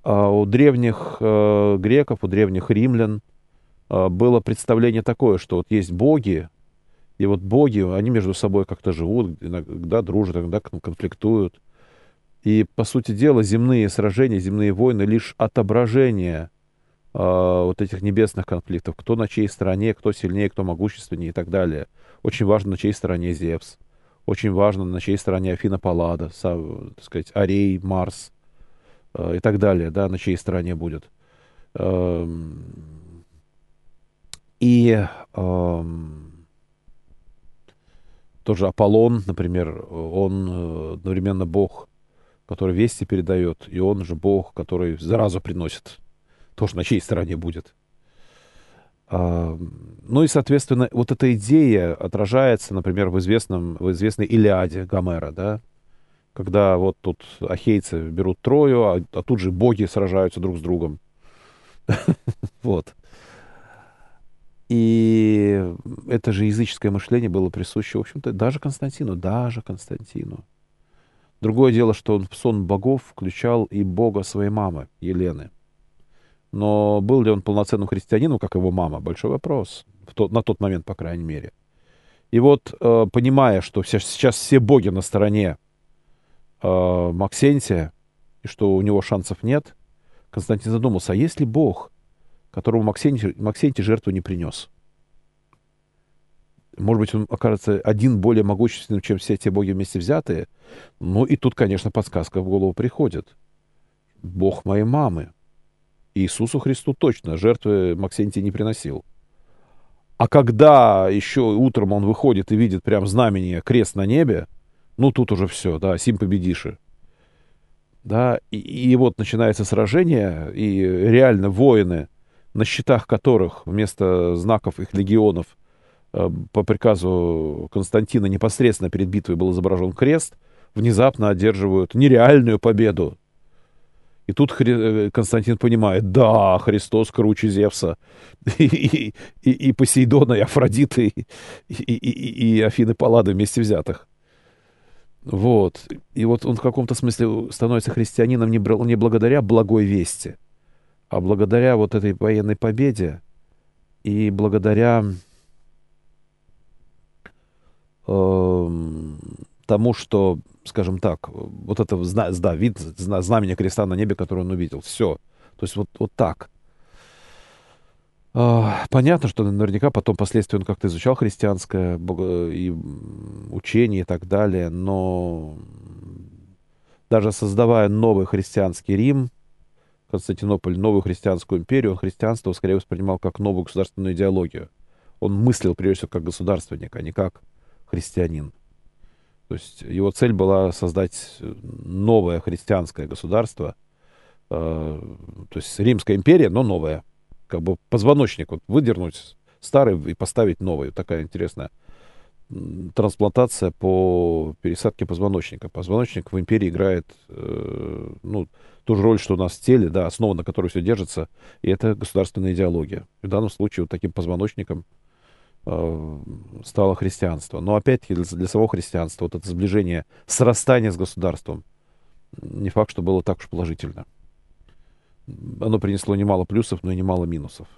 А у древних э, греков, у древних римлян э, было представление такое, что вот есть боги, и вот боги, они между собой как-то живут, иногда дружат, иногда конфликтуют. И, по сути дела, земные сражения, земные войны лишь отображение э, вот этих небесных конфликтов. Кто на чьей стороне, кто сильнее, кто могущественнее и так далее. Очень важно, на чьей стороне Зевс. Очень важно, на чьей стороне Афина Паллада, сам, так сказать, Арей, Марс э, и так далее, да, на чьей стороне будет. Эм, и эм, тоже Аполлон, например, он э, одновременно бог, который вести передает, и он же бог, который заразу приносит. Тоже на чьей стороне будет. А, ну и, соответственно, вот эта идея отражается, например, в, известном, в известной Илиаде Гомера, да, когда вот тут ахейцы берут Трою, а, а тут же боги сражаются друг с другом. Вот. И это же языческое мышление было присуще, в общем-то, даже Константину, даже Константину. Другое дело, что он в сон богов включал и бога своей мамы, Елены. Но был ли он полноценным христианином, как его мама? Большой вопрос. В тот, на тот момент, по крайней мере. И вот, э, понимая, что сейчас, сейчас все боги на стороне э, Максентия, и что у него шансов нет, Константин задумался, а есть ли Бог, которому Максентий, Максентий жертву не принес. Может быть, он окажется один более могущественным, чем все те боги вместе взятые. Ну и тут, конечно, подсказка в голову приходит. Бог моей мамы. Иисусу Христу точно жертвы Максентий не приносил. А когда еще утром он выходит и видит прям знамение, крест на небе, ну тут уже все, да, сим победиши. Да, и, и вот начинается сражение, и реально воины на щитах которых вместо знаков их легионов э, по приказу Константина непосредственно перед битвой был изображен крест, внезапно одерживают нереальную победу. И тут Хри... Э, Константин понимает, да, Христос круче Зевса, и, и, и Посейдона, и Афродиты, и, и, и Афины Паллады вместе взятых. Вот. И вот он в каком-то смысле становится христианином не, не благодаря благой вести, а благодаря вот этой военной победе и благодаря э, тому, что, скажем так, вот это да, вид знамения креста на небе, который он увидел. Все. То есть вот, вот так. Э, понятно, что наверняка потом впоследствии он как-то изучал христианское и учение и так далее, но даже создавая новый христианский Рим, Константинополь новую христианскую империю, он христианство скорее воспринимал как новую государственную идеологию. Он мыслил, прежде всего, как государственник, а не как христианин. То есть его цель была создать новое христианское государство, э, то есть Римская империя, но новая. Как бы позвоночник вот выдернуть старый и поставить новый. Такая интересная трансплантация по пересадке позвоночника. Позвоночник в империи играет э, ну, ту же роль, что у нас в теле, да, основа, на которой все держится, и это государственная идеология. В данном случае вот таким позвоночником э, стало христианство. Но опять-таки для, для самого христианства вот это сближение, срастание с государством, не факт, что было так уж положительно. Оно принесло немало плюсов, но и немало минусов.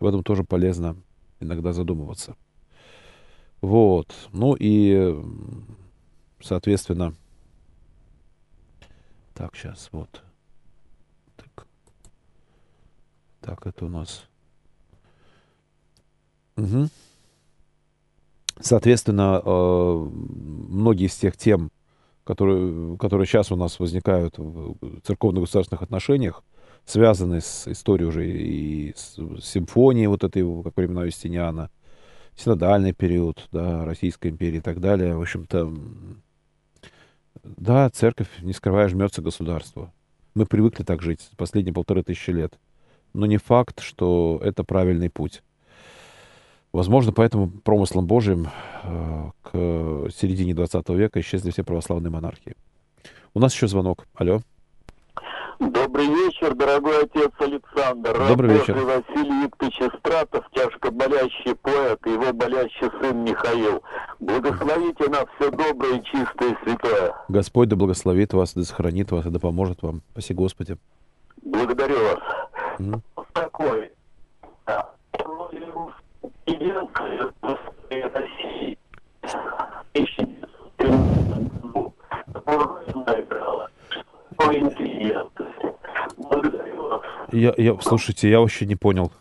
В этом тоже полезно иногда задумываться. Вот. Ну и, соответственно, так, сейчас, вот. Так, так это у нас... Угу. Соответственно, э, многие из тех тем, которые, которые сейчас у нас возникают в церковно-государственных отношениях, связаны с историей уже и с симфонией вот этой, как времена Юстиниана, синодальный период, да, Российской империи и так далее. В общем-то, да, церковь, не скрывая, жмется государству. Мы привыкли так жить последние полторы тысячи лет. Но не факт, что это правильный путь. Возможно, поэтому промыслом Божьим э, к середине 20 века исчезли все православные монархии. У нас еще звонок. Алло. Добрый вечер, дорогой отец Александр. Добрый вечер. Василий Викторович Истратов, тяжко болящий поэт, и его болящий сын Михаил. Благословите нас все доброе, чистое и святое. Господь да благословит вас, да сохранит вас да поможет вам. Спаси Господи. Благодарю вас. М? Такой. России. Ой. Я, я, слушайте, я вообще не понял.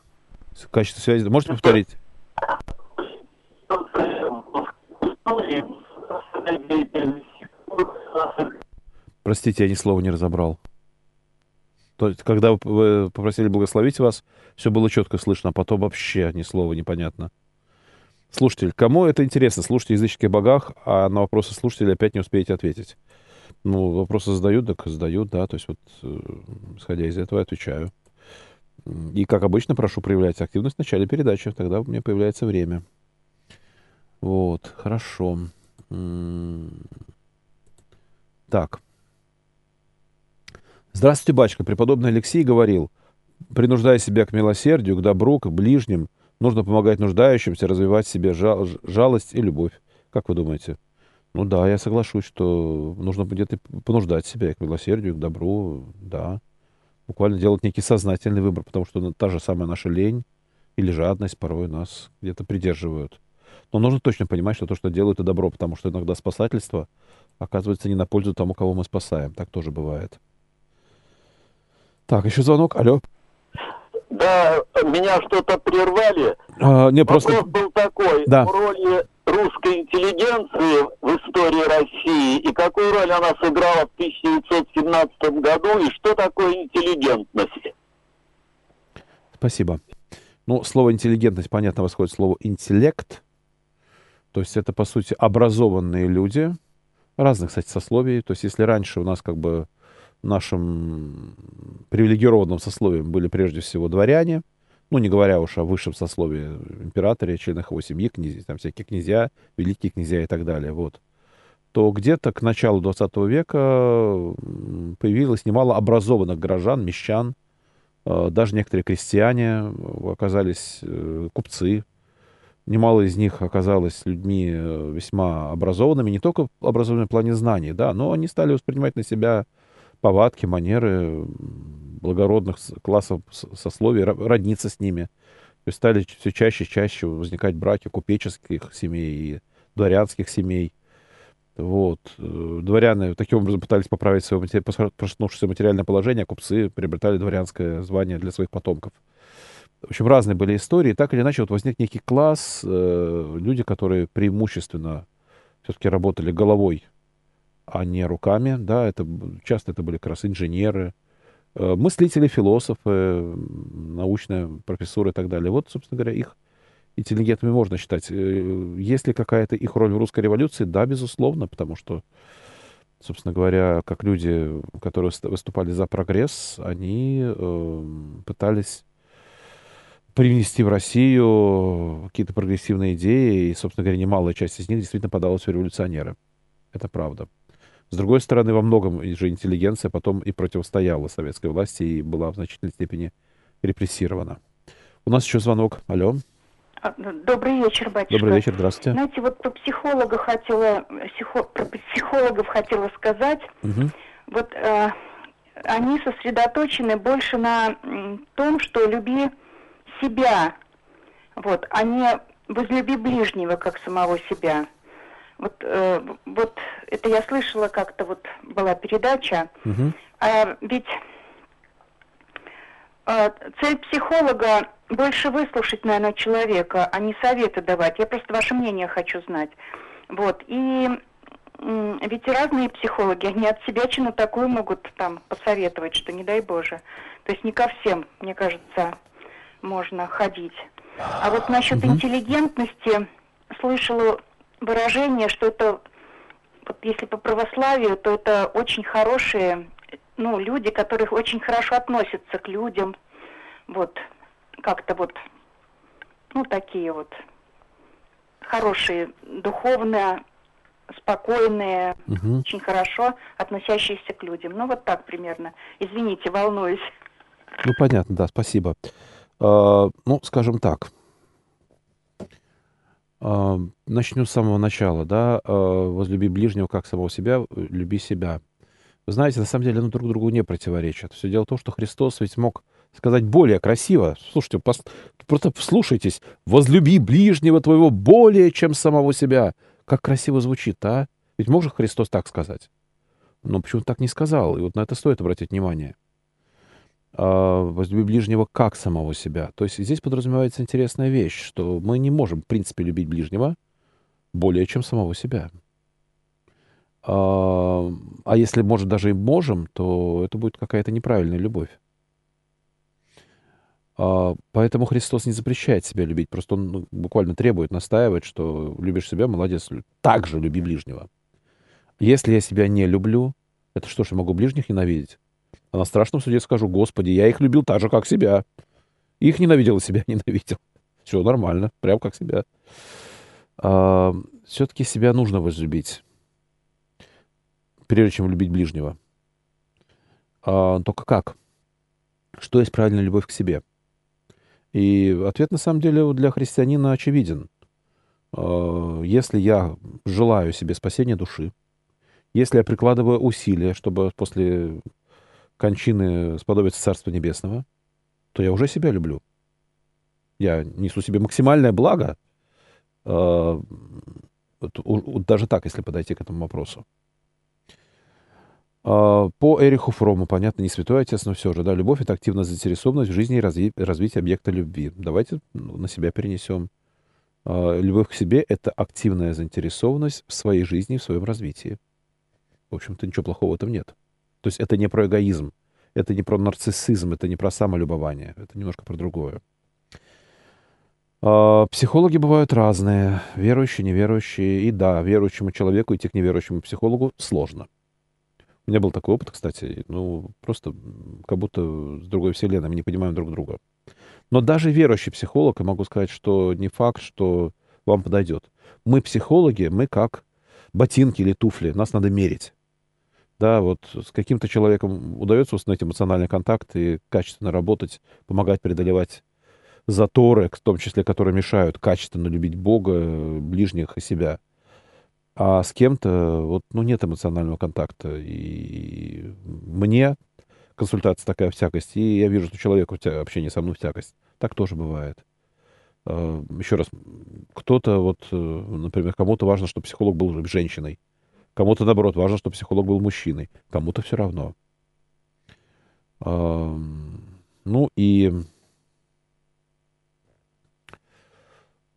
Качество связи. Можете повторить? Простите, я ни слова не разобрал. То есть, когда вы- попросили благословить вас, все было четко слышно, а потом вообще ни слова непонятно. Слушатель, кому это интересно? Слушайте языческих богах, а на вопросы слушателя опять не успеете ответить. Ну, вопросы задают, так задают, да. То есть вот, э, исходя из этого, я отвечаю. И, как обычно, прошу проявлять активность в начале передачи, тогда у меня появляется время. Вот, хорошо. Так. Здравствуйте, батюшка. Преподобный Алексей говорил, принуждая себя к милосердию, к добру, к ближним, нужно помогать нуждающимся, развивать в себе жалость и любовь. Как вы думаете? Ну да, я соглашусь, что нужно где-то понуждать себя к милосердию, к добру, да. Буквально делать некий сознательный выбор, потому что ну, та же самая наша лень или жадность порой нас где-то придерживают. Но нужно точно понимать, что то, что делают, это добро, потому что иногда спасательство оказывается не на пользу тому, кого мы спасаем. Так тоже бывает. Так, еще звонок. Алло. Да, меня что-то прервали. А, не, просто... Вопрос был такой. Да. О роли русской интеллигенции в истории России и какую роль она сыграла в 1917 году и что такое интеллигентность? Спасибо. Ну, слово интеллигентность, понятно, восходит слово интеллект. То есть это, по сути, образованные люди разных, кстати, сословий. То есть если раньше у нас как бы нашим привилегированным сословием были прежде всего дворяне, ну, не говоря уж о высшем сословии императоре, членах его семьи, князи, там всякие князья, великие князья и так далее, вот, то где-то к началу 20 века появилось немало образованных горожан, мещан, э, даже некоторые крестьяне э, оказались э, купцы, немало из них оказалось людьми весьма образованными, не только образованными в плане знаний, да, но они стали воспринимать на себя повадки, манеры благородных классов сословий, ро- родниться с ними. То есть стали все чаще и чаще возникать браки купеческих семей и дворянских семей. Вот. Э, Дворяне таким образом пытались поправить свое проснувшееся материальное положение, а купцы приобретали дворянское звание для своих потомков. В общем, разные были истории. Так или иначе, вот возник некий класс, э, люди, которые преимущественно все-таки работали головой, а не руками. Да, это часто это были как раз инженеры, мыслители, философы, научные профессуры и так далее. Вот, собственно говоря, их интеллигентами можно считать. Э, есть ли какая-то их роль в русской революции? Да, безусловно, потому что, собственно говоря, как люди, которые выступали за прогресс, они э, пытались привнести в Россию какие-то прогрессивные идеи, и, собственно говоря, немалая часть из них действительно подалась в революционеры. Это правда. С другой стороны, во многом же интеллигенция потом и противостояла советской власти и была в значительной степени репрессирована. У нас еще звонок. Алло. А, добрый вечер, батюшка. Добрый вечер, здравствуйте. Знаете, вот про психолога хотела, психо, про психологов хотела сказать. Угу. Вот э, они сосредоточены больше на том, что люби себя, вот, а не возлюби ближнего, как самого себя. Вот, э, вот это я слышала как-то, вот была передача, угу. а ведь э, цель психолога больше выслушать, наверное, человека, а не советы давать. Я просто ваше мнение хочу знать. Вот, и ведь разные психологи, они от себя чину такую могут там посоветовать, что не дай Боже. То есть не ко всем, мне кажется, можно ходить. А вот насчет угу. интеллигентности слышала выражение, что это, вот если по православию, то это очень хорошие, ну, люди, которые очень хорошо относятся к людям, вот, как-то вот, ну, такие вот хорошие, духовные, спокойные, угу. очень хорошо относящиеся к людям. Ну, вот так примерно. Извините, волнуюсь. Ну, понятно, да, спасибо. А, ну, скажем так, а, начну с самого начала, да, а, возлюби ближнего как самого себя, люби себя. Вы знаете, на самом деле, ну, друг другу не противоречат. Все дело в том, что Христос ведь мог сказать более красиво. Слушайте, пос, просто слушайтесь. Возлюби ближнего твоего более, чем самого себя. Как красиво звучит, а? Ведь мог же Христос так сказать? Но почему так не сказал? И вот на это стоит обратить внимание. А, ближнего как самого себя. То есть здесь подразумевается интересная вещь, что мы не можем, в принципе, любить ближнего более, чем самого себя. А, а если, может, даже и можем, то это будет какая-то неправильная любовь. А, поэтому Христос не запрещает себя любить. Просто он ну, буквально требует, настаивает, что любишь себя, молодец, так же люби ближнего. Если я себя не люблю, это что ж, я могу ближних ненавидеть? А на страшном суде скажу, Господи, я их любил так же, как себя. Их ненавидел, себя ненавидел. Все нормально, прям как себя. А, все-таки себя нужно возлюбить, прежде чем любить ближнего. А, только как? Что есть правильная любовь к себе? И ответ, на самом деле, для христианина очевиден. А, если я желаю себе спасения души, если я прикладываю усилия, чтобы после кончины сподобиться Царства Небесного, то я уже себя люблю. Я несу себе максимальное благо, э, даже так, если подойти к этому вопросу. Э, по Эриху Фрому, понятно, не святой отец, но все же, да, любовь — это активная заинтересованность в жизни и разви развитии объекта любви. Давайте ну, на себя перенесем. Э, любовь к себе — это активная заинтересованность в своей жизни, в своем развитии. В общем-то, ничего плохого в этом нет. То есть это не про эгоизм, это не про нарциссизм, это не про самолюбование, это немножко про другое. А, психологи бывают разные, верующие, неверующие. И да, верующему человеку идти к неверующему психологу сложно. У меня был такой опыт, кстати, ну, просто как будто с другой вселенной, мы не понимаем друг друга. Но даже верующий психолог, я могу сказать, что не факт, что вам подойдет. Мы психологи, мы как ботинки или туфли, нас надо мерить да, вот с каким-то человеком удается установить эмоциональный контакт и качественно работать, помогать преодолевать заторы, в том числе, которые мешают качественно любить Бога, ближних и себя. А с кем-то вот, ну, нет эмоционального контакта. И мне консультация такая всякость, и я вижу, что человеку общение со мной всякость. Так тоже бывает. А, Еще раз, кто-то, вот, э, например, кому-то важно, чтобы психолог был женщиной. Кому-то, наоборот, важно, чтобы психолог был мужчиной. Кому-то все равно. Ну и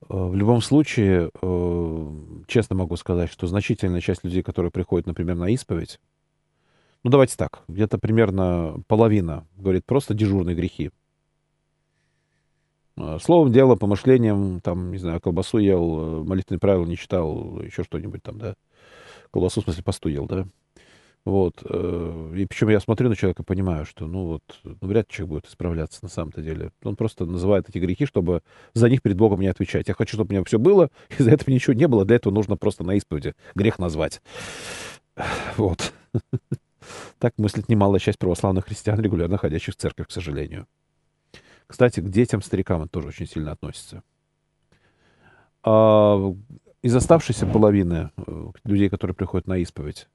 в любом случае, э, честно могу сказать, что значительная часть людей, которые приходят, например, на исповедь, ну давайте так, где-то примерно половина говорит просто дежурные грехи. Э, Словом, дело, помышлением, там, не знаю, колбасу ел, э, молитвенные правила не читал, еще что-нибудь там, да. Колбасу, в смысле, посту да. Вот. э, И причем я смотрю на человека понимаю, что, ну вот, ну, вряд ли человек будет исправляться на самом-то деле. Он просто называет эти грехи, чтобы за них перед Богом не отвечать. Я хочу, чтобы у меня все было, и за этого ничего не было. Для этого нужно просто на исповеди грех назвать. Вот. Так мыслит немалая часть православных христиан, регулярно ходящих в церковь, к сожалению. Кстати, к детям, старикам это тоже очень сильно относится. А из оставшейся половины э, людей, которые приходят на исповедь,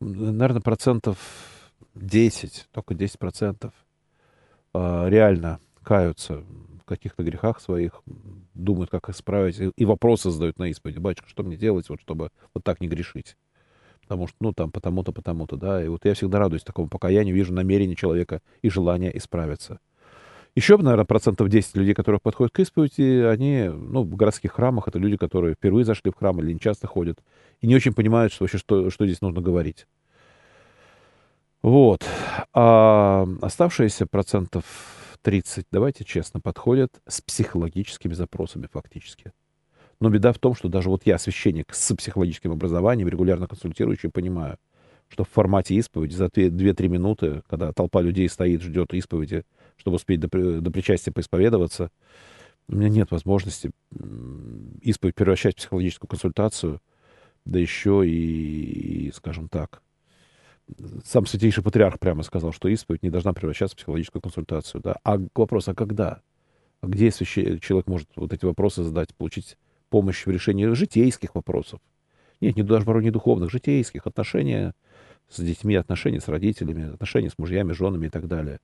наверное, процентов 10, только 10 процентов а, реально каются в каких-то грехах своих, думают, как исправить, и, вопросы задают на исповеди. Батюшка, что мне делать, вот, чтобы вот так не грешить? Потому что, ну, там, потому-то, потому-то, да. И вот я всегда радуюсь такому покаянию, вижу намерение человека и желание исправиться. Еще, наверное, процентов 10 людей, которые подходят к исповеди, они, ну, в городских храмах, это люди, которые впервые зашли в храм или не часто ходят, и не очень понимают, что вообще, что, что здесь нужно говорить. Вот. А оставшиеся процентов 30, давайте честно, подходят с психологическими запросами фактически. Но беда в том, что даже вот я, священник с психологическим образованием, регулярно консультирующий, понимаю, что в формате исповеди за 2-3 минуты, когда толпа людей стоит, ждет исповеди, чтобы успеть до, до причастия поисповедоваться, у меня нет возможности исповедь превращать в психологическую консультацию, да еще и, и скажем так, сам святейший патриарх прямо сказал, что исповедь не должна превращаться в психологическую консультацию. Да? А вопрос, а когда? А где священ... человек может вот эти вопросы задать, получить помощь в решении житейских вопросов? Нет, не даже порой не духовных, житейских, отношения с детьми, отношения с родителями, отношения с мужьями, женами и так далее.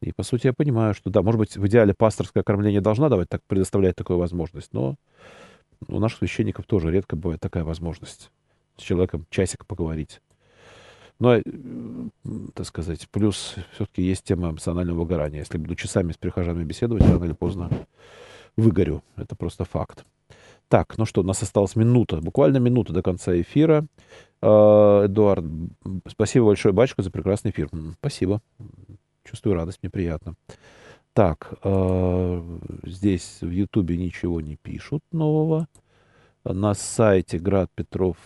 И, по сути, я понимаю, что, да, может быть, в идеале пасторское кормление должна давать, так, предоставлять такую возможность, но у наших священников тоже редко бывает такая возможность с человеком часик поговорить. Но, э, так сказать, плюс все-таки есть тема эмоционального выгорания. Если буду часами с прихожанами беседовать, рано или поздно выгорю. Это просто факт. Так, ну что, у нас осталась минута, буквально минута до конца эфира. Э, Эдуард, спасибо большое, батюшка, за прекрасный эфир. Спасибо. Чувствую радость, мне приятно. Так, э, здесь в Ютубе ничего не пишут нового. На сайте Град Петров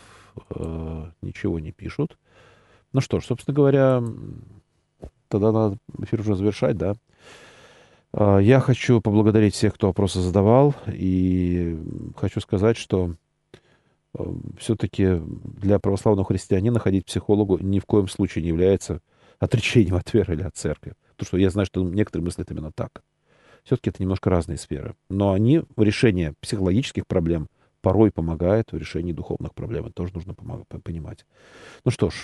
ничего не пишут. Ну что ж, собственно говоря, тогда надо эфир уже завершать, да. А, я хочу поблагодарить всех, кто вопросы задавал, и хочу сказать, что э, все-таки для православного христианина ходить к психологу ни в коем случае не является отречением или от церкви. Потому что я знаю, что некоторые мыслят именно так. Все-таки это немножко разные сферы. Но они в решении психологических проблем порой помогают в решении духовных проблем. Это тоже нужно понимать. Ну что ж,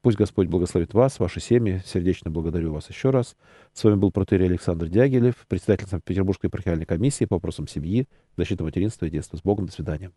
Пусть Господь благословит вас, ваши семьи. Сердечно благодарю вас еще раз. С вами был протерей Александр Дягилев, председатель Санкт-Петербургской епархиальной комиссии по вопросам семьи, защиты материнства и детства. С Богом. До свидания.